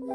O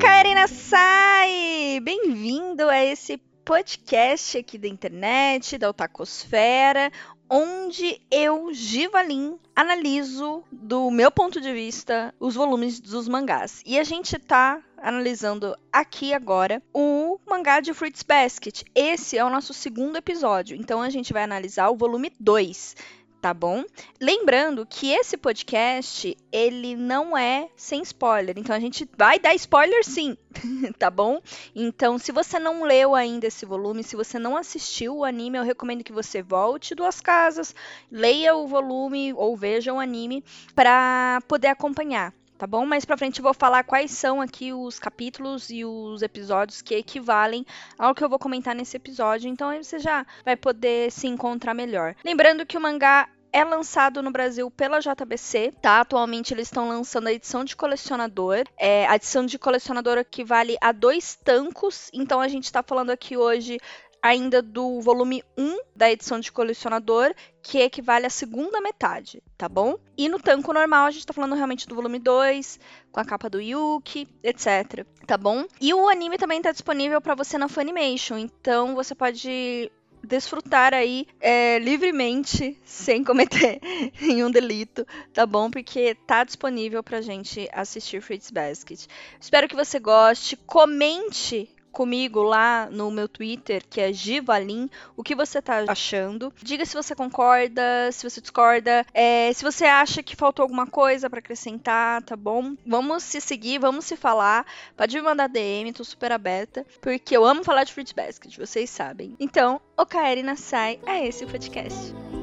Karina Sai! Bem-vindo a esse podcast aqui da internet, da Otacosfera, onde eu, Givalin, analiso do meu ponto de vista os volumes dos mangás. E a gente tá analisando aqui agora o mangá de Fruits Basket. Esse é o nosso segundo episódio, então a gente vai analisar o volume 2 tá bom? Lembrando que esse podcast, ele não é sem spoiler, então a gente vai dar spoiler sim, tá bom? Então, se você não leu ainda esse volume, se você não assistiu o anime, eu recomendo que você volte duas casas, leia o volume ou veja o anime para poder acompanhar tá bom? Mais pra frente eu vou falar quais são aqui os capítulos e os episódios que equivalem ao que eu vou comentar nesse episódio, então aí você já vai poder se encontrar melhor. Lembrando que o mangá é lançado no Brasil pela JBC, tá? Atualmente eles estão lançando a edição de colecionador. É, a edição de colecionador equivale a dois tancos, então a gente está falando aqui hoje ainda do volume 1 da edição de colecionador, que equivale à segunda metade, tá bom? E no tanco normal a gente tá falando realmente do volume 2, com a capa do Yuki, etc, tá bom? E o anime também tá disponível para você na Funimation, então você pode desfrutar aí é, livremente, sem cometer nenhum delito, tá bom? Porque tá disponível pra gente assistir Fruits Basket. Espero que você goste. Comente comigo lá no meu Twitter, que é Givalin, o que você tá achando. Diga se você concorda, se você discorda, é, se você acha que faltou alguma coisa para acrescentar, tá bom? Vamos se seguir, vamos se falar. Pode me mandar DM, tô super aberta, porque eu amo falar de Fruits Basket, vocês sabem. Então, o Kaeri Nasai é esse o podcast.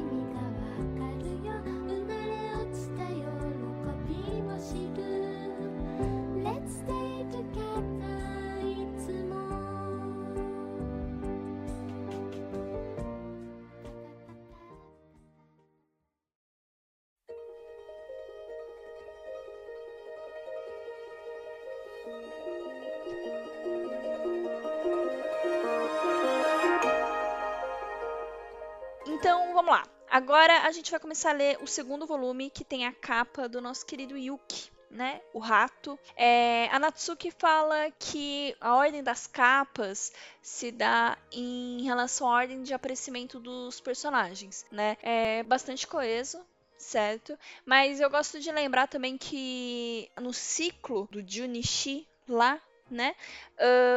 A gente vai começar a ler o segundo volume, que tem a capa do nosso querido Yuki. Né, o rato. É, a Natsuki fala que a ordem das capas se dá em relação à ordem de aparecimento dos personagens, né? É bastante coeso, certo? Mas eu gosto de lembrar também que no ciclo do Junichi lá né?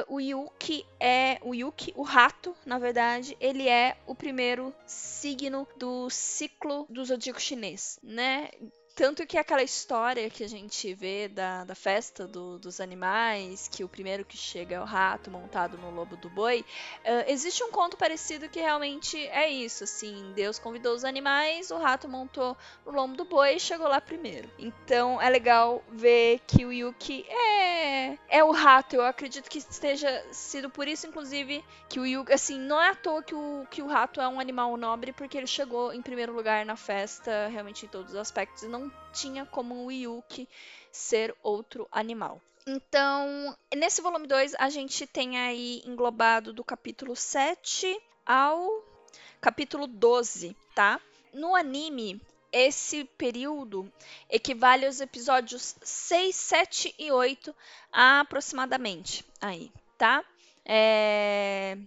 Uh, o Yuki é o Yuki, o rato, na verdade, ele é o primeiro signo do ciclo do zodíaco chinês, né? Tanto que aquela história que a gente vê da, da festa do, dos animais, que o primeiro que chega é o rato montado no lobo do boi, uh, existe um conto parecido que realmente é isso, assim, Deus convidou os animais, o rato montou no lombo do boi e chegou lá primeiro. Então é legal ver que o Yuki é, é o rato, eu acredito que esteja sido por isso, inclusive, que o Yuki, assim, não é à toa que o, que o rato é um animal nobre, porque ele chegou em primeiro lugar na festa, realmente em todos os aspectos, e não tinha como o Yuki ser outro animal. Então, nesse volume 2, a gente tem aí englobado do capítulo 7 ao capítulo 12, tá? No anime, esse período equivale aos episódios 6, 7 e 8 aproximadamente. Aí, tá? É...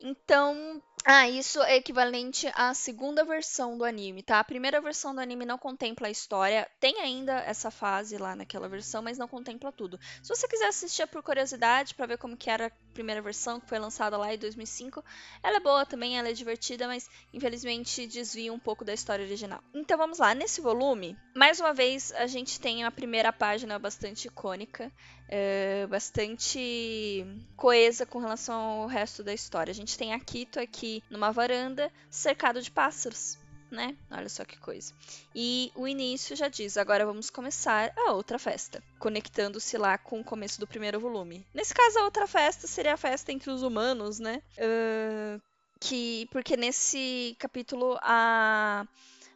Então, ah, isso é equivalente à segunda versão do anime, tá? A primeira versão do anime não contempla a história, tem ainda essa fase lá naquela versão, mas não contempla tudo. Se você quiser assistir por curiosidade, para ver como que era a primeira versão, que foi lançada lá em 2005, ela é boa também, ela é divertida, mas infelizmente desvia um pouco da história original. Então vamos lá, nesse volume, mais uma vez a gente tem a primeira página bastante icônica, é, bastante coesa com relação ao resto da história. A gente tem a Kito aqui numa varanda, cercado de pássaros. Né? Olha só que coisa. E o início já diz: agora vamos começar a outra festa, conectando-se lá com o começo do primeiro volume. Nesse caso, a outra festa seria a festa entre os humanos, né? Uh, que porque nesse capítulo a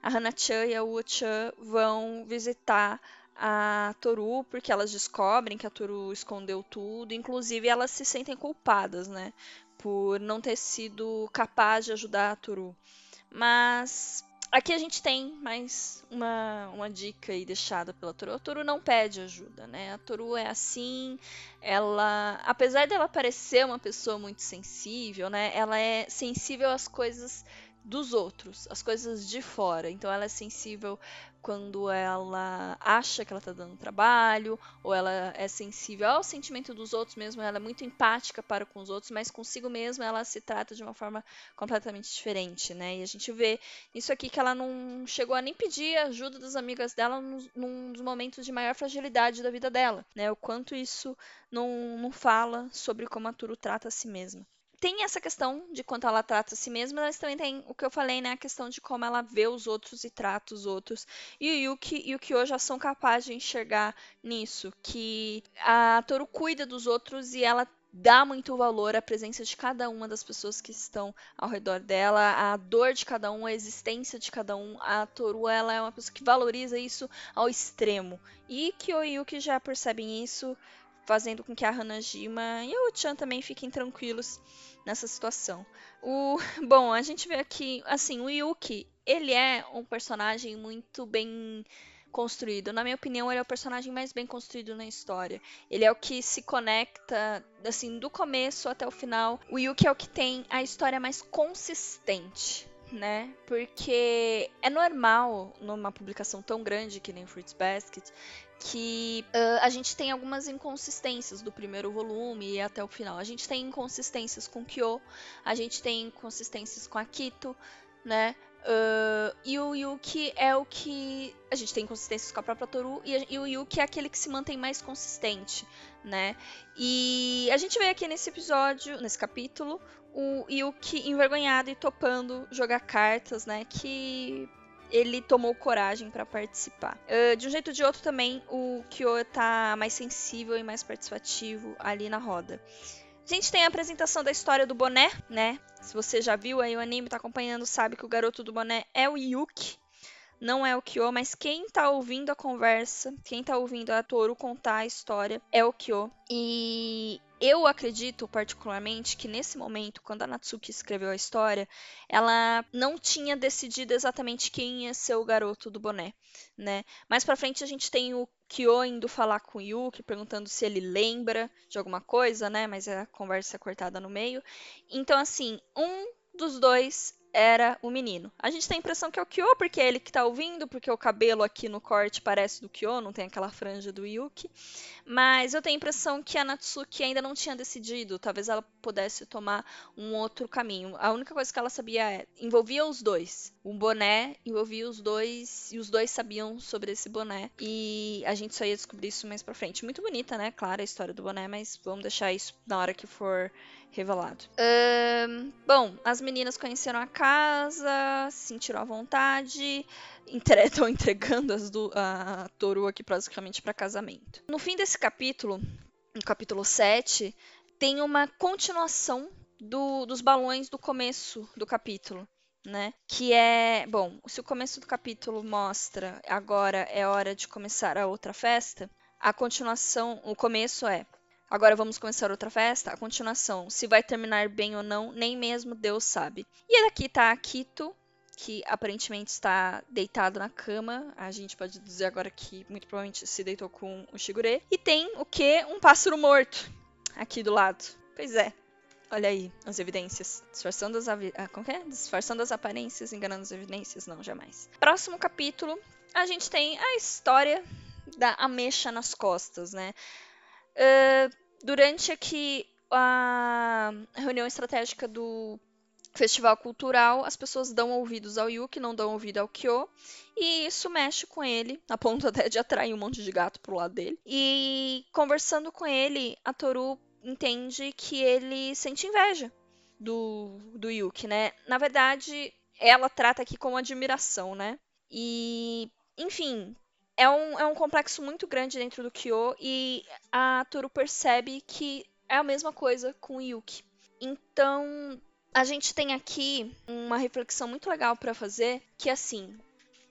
a e a Wu-chan vão visitar a Toru porque elas descobrem que a Toru escondeu tudo, inclusive elas se sentem culpadas, né, por não ter sido capaz de ajudar a Toru. Mas aqui a gente tem mais uma, uma dica aí deixada pela Toru. A Toru não pede ajuda, né? A Toru é assim, ela, apesar dela parecer uma pessoa muito sensível, né? Ela é sensível às coisas dos outros, as coisas de fora. Então ela é sensível quando ela acha que ela tá dando trabalho, ou ela é sensível ao sentimento dos outros mesmo, ela é muito empática para com os outros, mas consigo mesmo ela se trata de uma forma completamente diferente, né? E a gente vê isso aqui que ela não chegou a nem pedir ajuda das amigas dela num dos momentos de maior fragilidade da vida dela, né? O quanto isso não, não fala sobre como a Turu trata a si mesma tem essa questão de quanto ela trata a si mesma, mas também tem o que eu falei, né? A questão de como ela vê os outros e trata os outros. E o Yuki e o Kyo já são capazes de enxergar nisso. Que a Toru cuida dos outros e ela dá muito valor à presença de cada uma das pessoas que estão ao redor dela, a dor de cada um, a existência de cada um. A Toru, ela é uma pessoa que valoriza isso ao extremo. E Kyo e Yuki já percebem isso, fazendo com que a Hanajima e o Chan também fiquem tranquilos nessa situação. O, bom, a gente vê aqui, assim, o Yuki, ele é um personagem muito bem construído. Na minha opinião, ele é o personagem mais bem construído na história. Ele é o que se conecta, assim, do começo até o final. O Yuki é o que tem a história mais consistente. Né? Porque é normal numa publicação tão grande que nem Fruits Basket que uh, a gente tem algumas inconsistências do primeiro volume e até o final. A gente tem inconsistências com Kyo, a gente tem inconsistências com Akito, né? Uh, e o Yuki é o que. A gente tem inconsistências com a própria Toru, e, e, o Yuki é aquele que se mantém mais consistente, né? E a gente vê aqui nesse episódio, nesse capítulo, o Yuki envergonhado e topando jogar cartas, né? Que ele tomou coragem para participar. Uh, de um jeito ou de outro também, o Kyo tá mais sensível e mais participativo ali na roda. A gente tem a apresentação da história do boné, né? Se você já viu aí o anime, tá acompanhando, sabe que o garoto do boné é o Yuki, não é o Kyo, mas quem tá ouvindo a conversa, quem tá ouvindo a Toru contar a história é o Kyo. E eu acredito particularmente que nesse momento, quando a Natsuki escreveu a história, ela não tinha decidido exatamente quem ia ser o garoto do boné, né? Mais para frente a gente tem o Kyo indo falar com o Yuki, perguntando se ele lembra de alguma coisa, né? Mas a conversa é cortada no meio. Então, assim, um dos dois era o menino. A gente tem a impressão que é o Kyo, porque é ele que tá ouvindo, porque o cabelo aqui no corte parece do Kyo, não tem aquela franja do Yuki. Mas eu tenho a impressão que a Natsuki ainda não tinha decidido, talvez ela pudesse tomar um outro caminho. A única coisa que ela sabia é, envolvia os dois. O boné envolvia os dois, e os dois sabiam sobre esse boné. E a gente só ia descobrir isso mais pra frente. Muito bonita, né? Claro, a história do boné, mas vamos deixar isso na hora que for revelado. Um, bom, as meninas conheceram a casa, sentiram à vontade, estão entregando as do, a, a Toru aqui praticamente para casamento. No fim desse capítulo, no capítulo 7, tem uma continuação do, dos balões do começo do capítulo. Né? Que é, bom, se o começo do capítulo mostra agora é hora de começar a outra festa, a continuação, o começo é Agora vamos começar outra festa? A continuação. Se vai terminar bem ou não, nem mesmo Deus sabe. E aqui tá a Kito, que aparentemente está deitado na cama. A gente pode dizer agora que muito provavelmente se deitou com o Shigure. E tem o que? Um pássaro morto aqui do lado. Pois é. Olha aí as evidências. Disfarçando as, avi... ah, como é? Disfarçando as aparências, enganando as evidências? Não, jamais. Próximo capítulo, a gente tem a história da ameixa nas costas, né? Uh, durante aqui a reunião estratégica do festival cultural, as pessoas dão ouvidos ao Yuki, não dão ouvido ao Kyo, e isso mexe com ele, a ponto até de atrair um monte de gato pro lado dele. E conversando com ele, a Toru entende que ele sente inveja do, do Yuki, né? Na verdade, ela trata aqui como admiração, né? E, enfim, é um, é um complexo muito grande dentro do Kyo e a Toru percebe que é a mesma coisa com o Yuki. Então, a gente tem aqui uma reflexão muito legal para fazer, que é assim,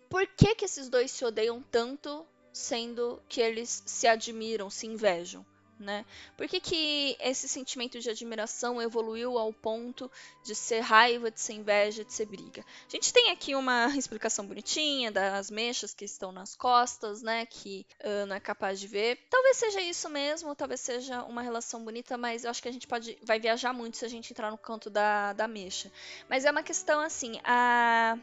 por que que esses dois se odeiam tanto sendo que eles se admiram, se invejam né? Por que, que esse sentimento de admiração evoluiu ao ponto de ser raiva, de ser inveja, de ser briga? A gente tem aqui uma explicação bonitinha das mechas que estão nas costas, né? Que uh, não é capaz de ver. Talvez seja isso mesmo, talvez seja uma relação bonita, mas eu acho que a gente pode vai viajar muito se a gente entrar no canto da, da mecha. Mas é uma questão assim, a,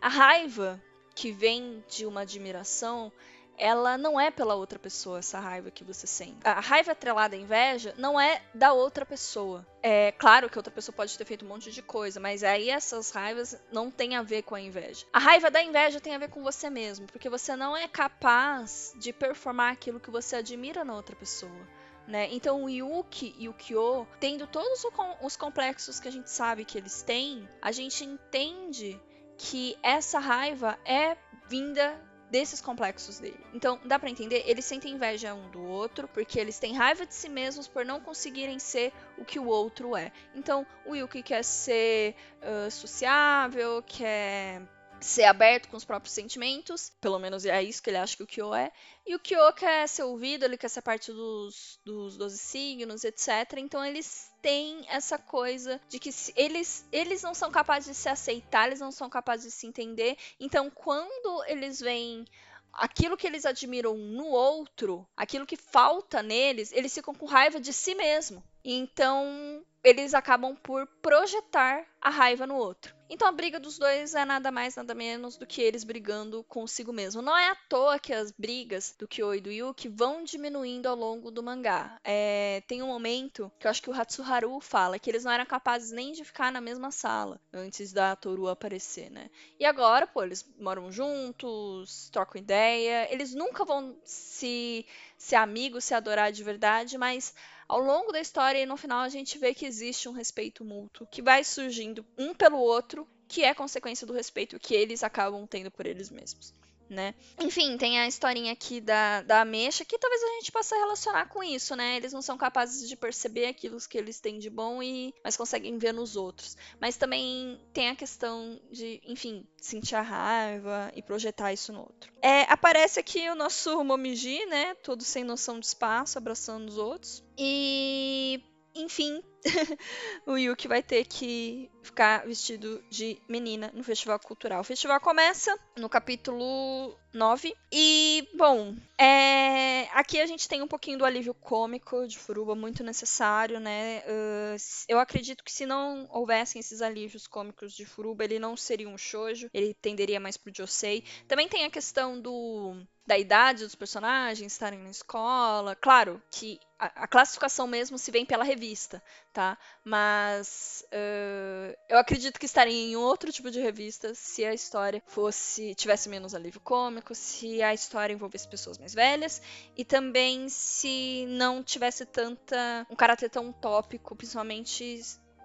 a raiva que vem de uma admiração ela não é pela outra pessoa, essa raiva que você sente. A raiva atrelada à inveja não é da outra pessoa. É claro que outra pessoa pode ter feito um monte de coisa, mas aí essas raivas não têm a ver com a inveja. A raiva da inveja tem a ver com você mesmo, porque você não é capaz de performar aquilo que você admira na outra pessoa. Né? Então o Yuki e o Kyo, tendo todos os complexos que a gente sabe que eles têm, a gente entende que essa raiva é vinda desses complexos dele. Então, dá para entender, eles sentem inveja um do outro, porque eles têm raiva de si mesmos por não conseguirem ser o que o outro é. Então, o Yuki quer ser uh, sociável, quer ser aberto com os próprios sentimentos, pelo menos é isso que ele acha que o Kyo é, e o Kyo quer ser ouvido, ele quer ser parte dos, dos 12 signos, etc. Então eles têm essa coisa de que eles, eles não são capazes de se aceitar, eles não são capazes de se entender. Então quando eles veem aquilo que eles admiram no outro, aquilo que falta neles, eles ficam com raiva de si mesmo. Então eles acabam por projetar a raiva no outro. Então a briga dos dois é nada mais, nada menos do que eles brigando consigo mesmo. Não é à toa que as brigas do Kyo e do Yuki vão diminuindo ao longo do mangá. É, tem um momento que eu acho que o Hatsuharu fala que eles não eram capazes nem de ficar na mesma sala antes da Toru aparecer, né? E agora, pô, eles moram juntos, trocam ideia, eles nunca vão se ser amigos, se adorar de verdade, mas ao longo da história e no final a gente vê que existe um respeito mútuo que vai surgindo um pelo outro, que é consequência do respeito que eles acabam tendo por eles mesmos né? Enfim, tem a historinha aqui da, da ameixa, que talvez a gente possa relacionar com isso, né? Eles não são capazes de perceber aquilo que eles têm de bom, e mas conseguem ver nos outros. Mas também tem a questão de, enfim, sentir a raiva e projetar isso no outro. É, aparece aqui o nosso Momiji, né? Todo sem noção de espaço, abraçando os outros. E enfim, o Yuki vai ter que ficar vestido de menina no festival cultural. O festival começa no capítulo 9. E, bom, é... aqui a gente tem um pouquinho do alívio cômico de Furuba, muito necessário, né? Uh, eu acredito que se não houvessem esses alívios cômicos de Furuba, ele não seria um shoujo, ele tenderia mais pro Josei. Também tem a questão do da idade dos personagens estarem na escola. Claro que a, a classificação mesmo se vem pela revista, tá? Mas uh, eu acredito que estaria em outro tipo de revista se a história fosse tivesse menos alívio cômico, se a história envolvesse pessoas mais velhas e também se não tivesse tanta um caráter tão tópico, principalmente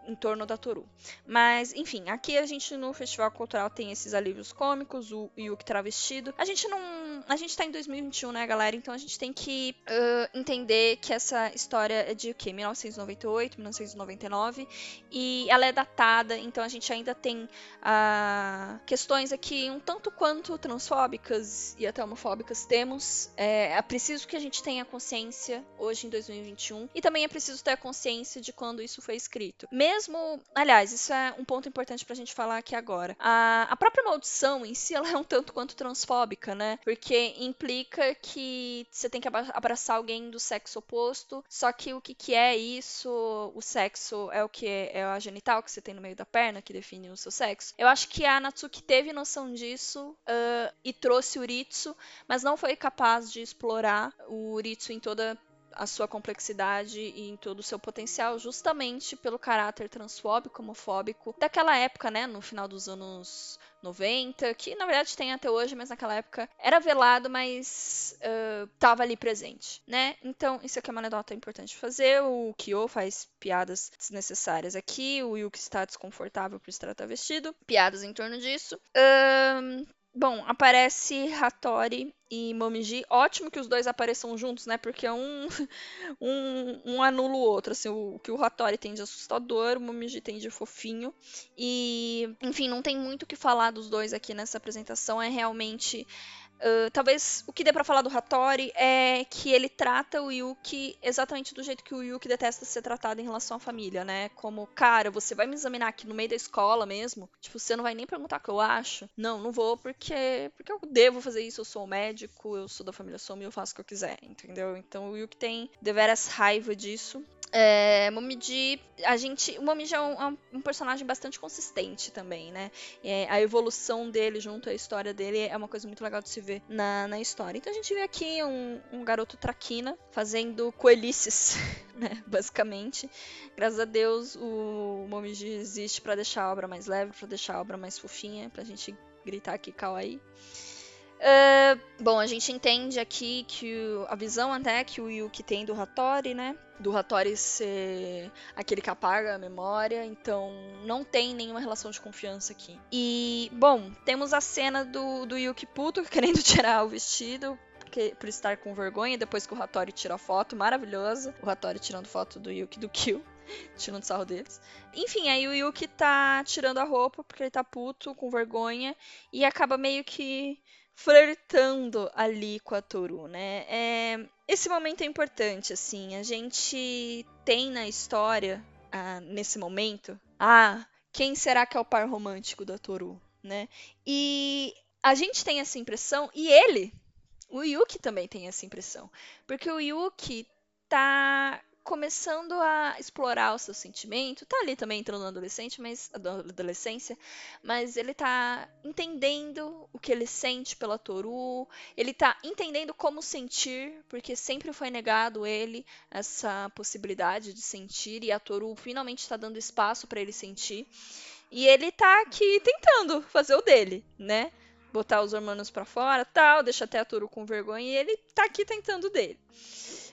em torno da Toru. Mas, enfim, aqui a gente no Festival Cultural tem esses alívios cômicos, o Yuki travestido. A gente não. A gente tá em 2021, né, galera? Então a gente tem que uh, entender que essa história é de o quê? 1998, 1999. E ela é datada, então a gente ainda tem uh, questões aqui um tanto quanto transfóbicas e até homofóbicas temos. É, é preciso que a gente tenha consciência hoje em 2021. E também é preciso ter a consciência de quando isso foi escrito. Mesmo. Aliás, isso é um ponto importante pra gente falar aqui agora. A, a própria maldição em si ela é um tanto quanto transfóbica, né? Porque implica que você tem que abraçar alguém do sexo oposto. Só que o que, que é isso? O sexo é o que? É a genital que você tem no meio da perna que define o seu sexo. Eu acho que a Natsuki teve noção disso uh, e trouxe o Ritsu, mas não foi capaz de explorar o Ritsu em toda a sua complexidade e em todo o seu potencial, justamente pelo caráter transfóbico, homofóbico daquela época, né, no final dos anos 90, que na verdade tem até hoje, mas naquela época era velado, mas estava ali presente, né? Então, isso aqui é uma anedota importante fazer. O Kyo faz piadas desnecessárias aqui, o Yuki está desconfortável por estar vestido, piadas em torno disso. Uh, Bom, aparece Hattori e Momiji. Ótimo que os dois apareçam juntos, né? Porque um, um, um anula o outro. Assim, o, que o Hattori tem de assustador, o Momiji tem de fofinho. E, enfim, não tem muito o que falar dos dois aqui nessa apresentação. É realmente Uh, talvez o que dê para falar do Hattori é que ele trata o Yuki exatamente do jeito que o Yuki detesta ser tratado em relação à família, né? Como, cara, você vai me examinar aqui no meio da escola mesmo? Tipo, você não vai nem perguntar o que eu acho? Não, não vou porque porque eu devo fazer isso, eu sou médico, eu sou da família Somi, eu faço o que eu quiser, entendeu? Então o Yuki tem deveras raiva disso. É, Momiji, a gente, o Momiji é um, é um, personagem bastante consistente também, né? É, a evolução dele junto à história dele é uma coisa muito legal de se ver na, na história. Então a gente vê aqui um, um garoto traquina fazendo coelhices, né? Basicamente. Graças a Deus o Momiji existe para deixar a obra mais leve, para deixar a obra mais fofinha, pra gente gritar aqui kawaii. Uh, bom, a gente entende aqui que o, a visão até que o Yuki tem do Hattori, né? Do Hattori ser aquele que apaga a memória, então não tem nenhuma relação de confiança aqui. E, bom, temos a cena do, do Yuki puto querendo tirar o vestido porque, por estar com vergonha depois que o Hattori tira a foto, maravilhosa. O Hattori tirando foto do Yuki do Kill. tirando sarro deles. Enfim, aí o Yuki tá tirando a roupa porque ele tá puto, com vergonha, e acaba meio que flertando ali com a Toru, né? É, esse momento é importante, assim. A gente tem na história, ah, nesse momento, ah, quem será que é o par romântico da Toru, né? E a gente tem essa impressão, e ele, o Yuki também tem essa impressão. Porque o Yuki tá começando a explorar o seu sentimento, tá ali também entrando na adolescente, mas adolescência, mas ele tá entendendo o que ele sente pela Toru, ele tá entendendo como sentir, porque sempre foi negado ele essa possibilidade de sentir e a Toru finalmente está dando espaço para ele sentir. E ele tá aqui tentando fazer o dele, né? Botar os hormônios para fora, tal, deixa até a Toru com vergonha e ele tá aqui tentando dele.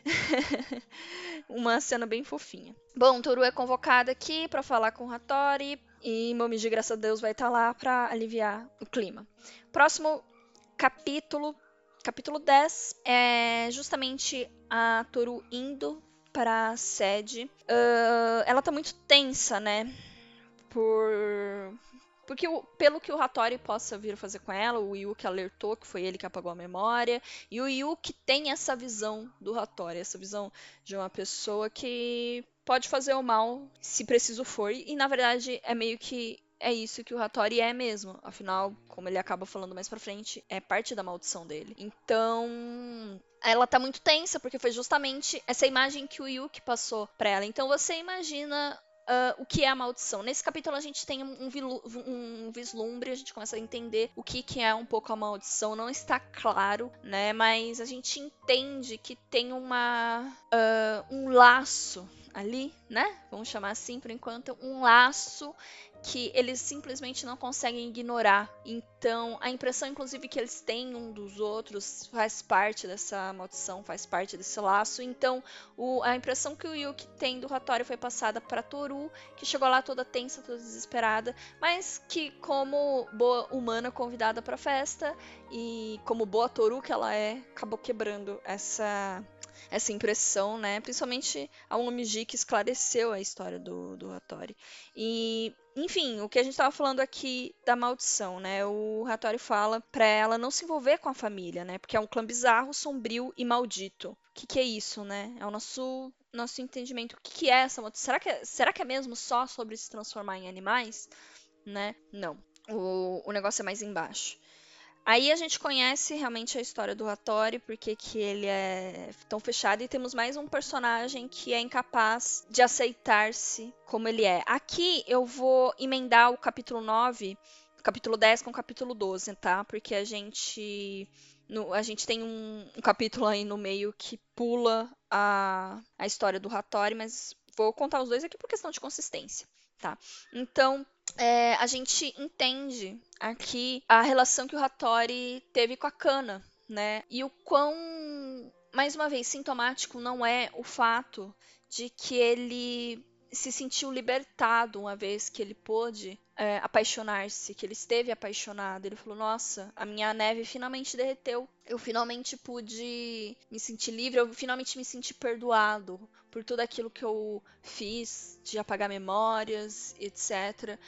Uma cena bem fofinha. Bom, Toru é convocada aqui para falar com Hattori e Momiji, graças a Deus, vai estar tá lá para aliviar o clima. Próximo capítulo, capítulo 10, é justamente a Toru indo para a sede. Uh, ela tá muito tensa, né? Por porque pelo que o Hattori possa vir fazer com ela, o Yuki alertou que foi ele que apagou a memória, e o Yuki tem essa visão do Hattori, essa visão de uma pessoa que pode fazer o mal se preciso for, e na verdade é meio que é isso que o Hattori é mesmo. Afinal, como ele acaba falando mais pra frente, é parte da maldição dele. Então, ela tá muito tensa, porque foi justamente essa imagem que o Yuki passou pra ela. Então você imagina Uh, o que é a maldição. Nesse capítulo a gente tem um, um, vislumbre, a gente começa a entender o que, que é um pouco a maldição. Não está claro, né? Mas a gente entende que tem uma uh, um laço ali, né? Vamos chamar assim por enquanto, um laço que eles simplesmente não conseguem ignorar. Então, a impressão, inclusive, que eles têm um dos outros faz parte dessa maldição, faz parte desse laço. Então, o, a impressão que o Yuki tem do Hattori foi passada para Toru, que chegou lá toda tensa, toda desesperada, mas que, como boa humana convidada para a festa e como boa Toru que ela é, acabou quebrando essa essa impressão, né? Principalmente a Omiji que esclareceu a história do, do Hattori. E, enfim, o que a gente estava falando aqui da maldição, né? O Hattori fala para ela não se envolver com a família, né? Porque é um clã bizarro, sombrio e maldito. O que, que é isso, né? É o nosso nosso entendimento. O que, que é essa maldição? Será que é, será que é mesmo só sobre se transformar em animais? Né? Não. O, o negócio é mais embaixo. Aí a gente conhece realmente a história do Hattori, porque que ele é tão fechado, e temos mais um personagem que é incapaz de aceitar-se como ele é. Aqui eu vou emendar o capítulo 9, capítulo 10 com o capítulo 12, tá? Porque a gente. No, a gente tem um, um, capítulo aí no meio que pula a, a história do Hattori, mas vou contar os dois aqui por questão de consistência, tá? Então, é, a gente entende aqui a relação que o Hattori teve com a Kana, né? E o quão, mais uma vez, sintomático não é o fato de que ele se sentiu libertado uma vez que ele pôde é, apaixonar-se, que ele esteve apaixonado. Ele falou: Nossa, a minha neve finalmente derreteu. Eu finalmente pude me sentir livre, eu finalmente me senti perdoado por tudo aquilo que eu fiz, de apagar memórias, etc.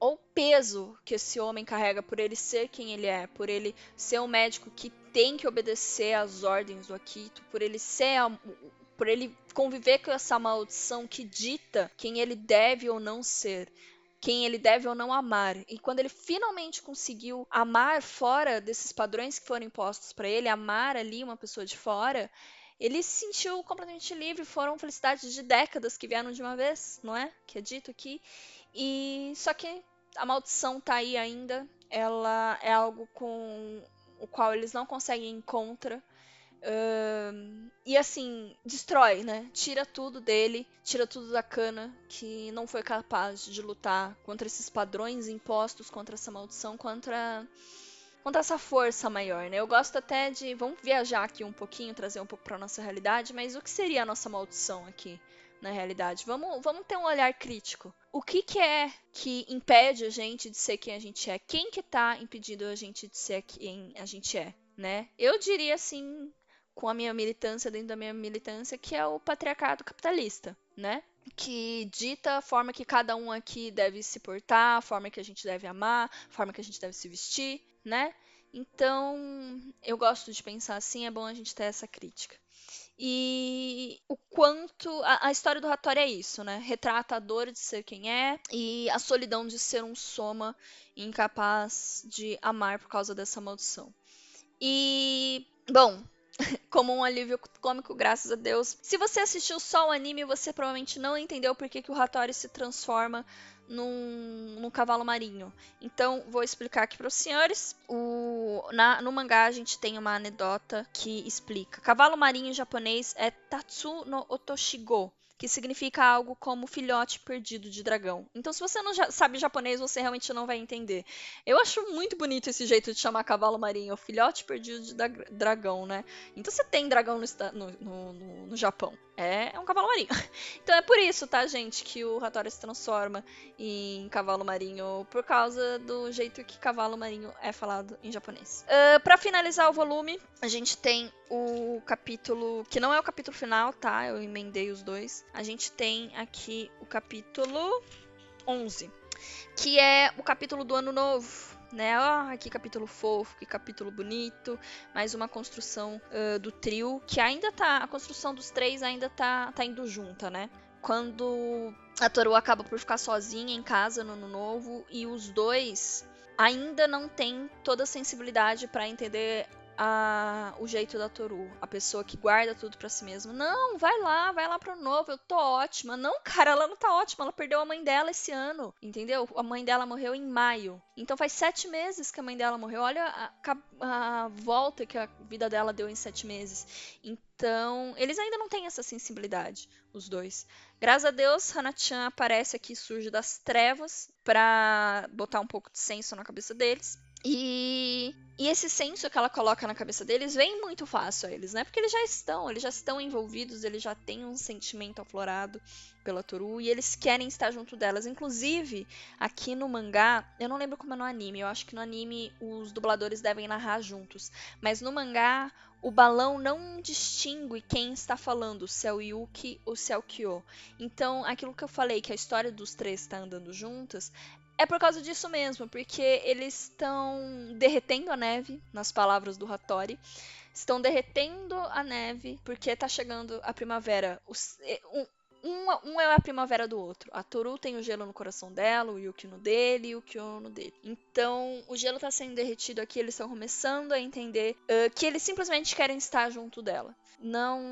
ou peso que esse homem carrega por ele ser quem ele é, por ele ser um médico que tem que obedecer às ordens do Akito, por ele ser por ele conviver com essa maldição que dita quem ele deve ou não ser quem ele deve ou não amar. E quando ele finalmente conseguiu amar fora desses padrões que foram impostos para ele, amar ali uma pessoa de fora, ele se sentiu completamente livre. Foram felicidades de décadas que vieram de uma vez, não é? Que é dito aqui. E só que a maldição tá aí ainda. Ela é algo com o qual eles não conseguem ir contra. Uh, e assim, destrói, né? Tira tudo dele, tira tudo da cana, que não foi capaz de lutar contra esses padrões impostos, contra essa maldição, contra, contra essa força maior, né? Eu gosto até de. Vamos viajar aqui um pouquinho, trazer um pouco pra nossa realidade, mas o que seria a nossa maldição aqui? Na realidade, vamos, vamos ter um olhar crítico. O que, que é que impede a gente de ser quem a gente é? Quem que tá impedindo a gente de ser quem a gente é? né? Eu diria assim, com a minha militância, dentro da minha militância, que é o patriarcado capitalista, né? Que dita a forma que cada um aqui deve se portar, a forma que a gente deve amar, a forma que a gente deve se vestir, né? Então, eu gosto de pensar assim, é bom a gente ter essa crítica. E o quanto. A, a, história do Hattori é isso, né? Retrata a dor de ser quem é e a solidão de ser um soma incapaz de amar por causa dessa maldição. E, bom, como um alívio cômico, graças a Deus. Se você assistiu só o anime, você provavelmente não entendeu por que, que o Hattori se transforma num, num cavalo marinho. Então, vou explicar aqui para os senhores. O, na, no mangá, a gente tem uma anedota que explica. Cavalo marinho japonês é Tatsu no Otoshigo que significa algo como filhote perdido de dragão. Então, se você não sabe japonês, você realmente não vai entender. Eu acho muito bonito esse jeito de chamar cavalo marinho, filhote perdido de dragão, né? Então, você tem dragão no, no, no, no Japão. É, é, um cavalo marinho. Então é por isso, tá, gente, que o Hattori se transforma em cavalo marinho, por causa do jeito que cavalo marinho é falado em japonês. Uh, para finalizar o volume, a gente tem o capítulo, que não é o capítulo final, tá? Eu emendei os dois. A gente tem aqui o capítulo 11, que é o capítulo do ano novo né? Ah, que capítulo fofo, que capítulo bonito. Mais uma construção uh, do trio, que ainda tá. A construção dos três ainda tá, tá indo junta, né? Quando a Toru acaba por ficar sozinha em casa no ano novo e os dois ainda não têm toda a sensibilidade para entender a, o jeito da Toru, a pessoa que guarda tudo para si mesma. Não, vai lá, vai lá pro novo, eu tô ótima. Não, cara, ela não tá ótima, ela perdeu a mãe dela esse ano, entendeu? A mãe dela morreu em maio. Então faz sete meses que a mãe dela morreu. Olha a, a volta que a vida dela deu em sete meses. Então, eles ainda não têm essa sensibilidade, os dois. Graças a Deus, Hana-chan aparece aqui, surge das trevas, pra botar um pouco de senso na cabeça deles. E, e esse senso que ela coloca na cabeça deles vem muito fácil a eles, né? Porque eles já estão, eles já estão envolvidos, eles já têm um sentimento aflorado pela Toru e eles querem estar junto delas. Inclusive, aqui no mangá, eu não lembro como é no anime, eu acho que no anime os dubladores devem narrar juntos, mas no mangá o balão não distingue quem está falando, se é o Yuki ou se é o Kyo. Então, aquilo que eu falei, que a história dos três está andando juntas, é por causa disso mesmo, porque eles estão derretendo a neve, nas palavras do Hattori. Estão derretendo a neve porque está chegando a primavera. um, um, é a primavera do outro. A Toru tem o gelo no coração dela, o Yuki no dele e o Kyo no dele. Então, o gelo está sendo derretido aqui, eles estão começando a entender uh, que eles simplesmente querem estar junto dela não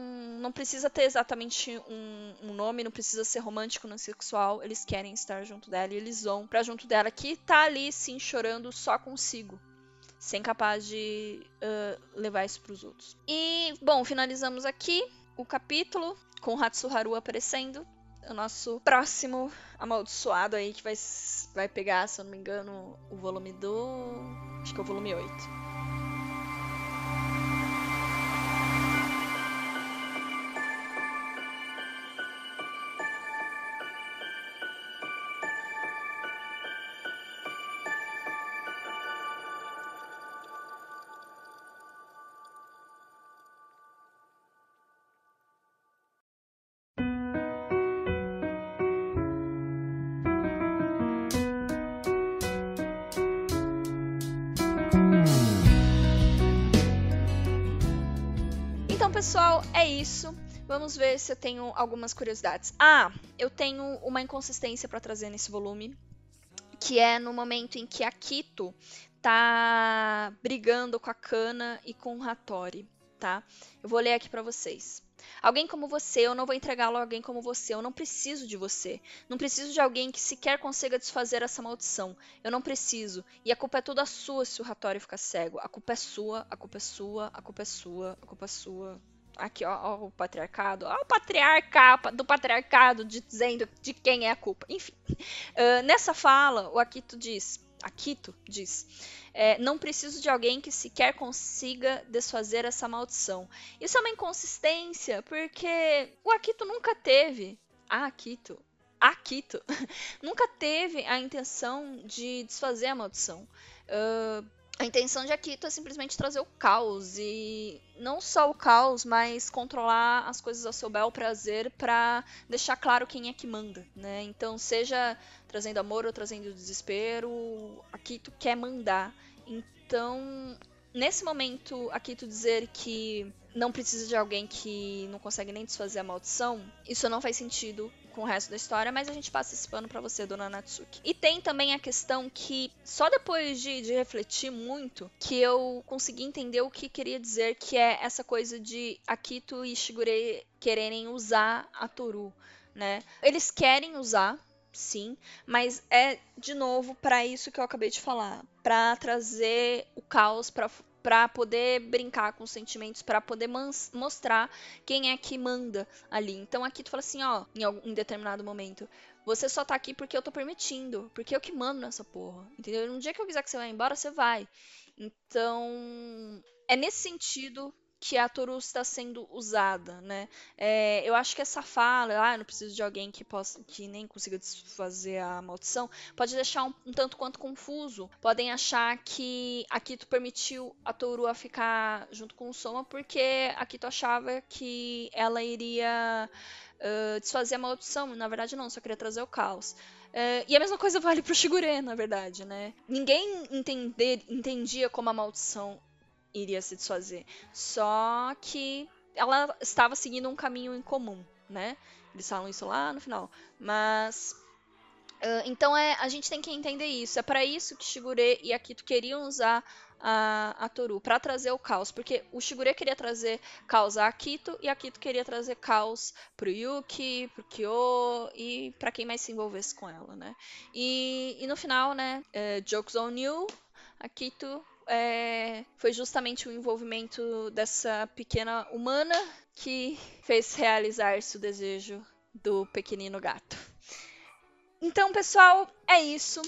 não precisa ter exatamente um, um, nome, não precisa ser romântico nem sexual. Eles querem estar junto dela e eles vão pra junto dela que tá ali sim chorando só consigo. Sem capaz de uh, levar isso pros outros. E, bom, finalizamos aqui o capítulo com Hatsuharu aparecendo. O nosso próximo amaldiçoado aí que vai, vai pegar, se eu não me engano, o volume do. Acho que é o volume 8. Vamos ver se eu tenho algumas curiosidades. Ah, eu tenho uma inconsistência para trazer nesse volume, que é no momento em que a Kito tá brigando com a Kana e com o Hattori, tá? Eu vou ler aqui para vocês. Alguém como você, eu não vou entregá-lo a alguém como você. Eu não preciso de você. Não preciso de alguém que sequer consiga desfazer essa maldição. Eu não preciso. E a culpa é toda sua se o Hattori ficar cego. A culpa é sua, a culpa é sua, a culpa é sua, a culpa é sua. Aqui, ó, ó o patriarcado. Ó, o patriarca do patriarcado dizendo de quem é a culpa. Enfim. Uh, nessa fala, o Akito diz. Akito diz é, não preciso de alguém que sequer consiga desfazer essa maldição. Isso é uma inconsistência, porque o Akito nunca teve. Ah, Akito. Akito nunca teve a intenção de desfazer a maldição. Uh, a intenção de Akito é simplesmente trazer o caos e não só o caos, mas controlar as coisas ao seu bel prazer para deixar claro quem é que manda, né? Então, seja trazendo amor ou trazendo desespero, Akito quer mandar. Então, nesse momento, Akito dizer que não precisa de alguém que não consegue nem desfazer a maldição, isso não faz sentido com o resto da história, mas a gente passa esse pano para você, dona Natsuki. E tem também a questão que, só depois de, de, refletir muito, que eu consegui entender o que queria dizer, que é essa coisa de Akito e Shigure quererem usar a Toru, né? Eles querem usar, sim, mas é de novo para isso que eu acabei de falar, para trazer o caos para para poder brincar com os sentimentos, para poder mostrar quem é que manda ali. Então aqui tu fala assim, ó, em em determinado momento, você só tá aqui porque eu tô permitindo, porque eu que mando nessa porra, entendeu? No dia que eu quiser que você vá embora, você vai. Então, é nesse sentido que a Toru está sendo usada, né? É, eu acho que essa fala, ah, não preciso de alguém que possa, que nem consiga desfazer a maldição, pode deixar um, um tanto quanto confuso. Podem achar que a Kito permitiu a Toru a ficar junto com o Soma porque a Kito achava que ela iria uh, desfazer a maldição. Na verdade, não, só queria trazer o caos. Uh, e a mesma coisa vale pro Shigure, na verdade, né? Ninguém entender, entendia como a maldição iria se desfazer. Só que ela estava seguindo um caminho em comum, né? Eles falam isso lá no final. Mas. Uh, então é, a gente tem que entender isso. É para isso que Shigure e Akito queriam usar a, a Toru, para trazer o caos. Porque o Shigure queria trazer caos a Akito e Akito queria trazer caos pro Yuki, pro Kyo e para quem mais se envolvesse com ela, né? E, e no final, né? Uh, jokes on you, Akito é, foi justamente o envolvimento dessa pequena humana que fez realizar-se o desejo do pequenino gato. Então, pessoal, é isso.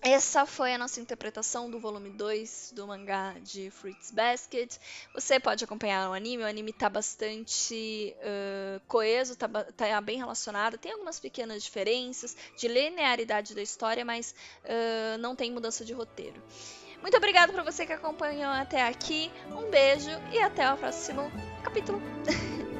Essa foi a nossa interpretação do volume 2 do mangá de Fruits Basket. Você pode acompanhar o anime, o anime tá bastante uh, coeso, tá, tá, bem relacionado. Tem algumas pequenas diferenças de linearidade da história, mas uh, não tem mudança de roteiro. Muito obrigada para você que acompanhou até aqui. Um beijo e até o próximo capítulo.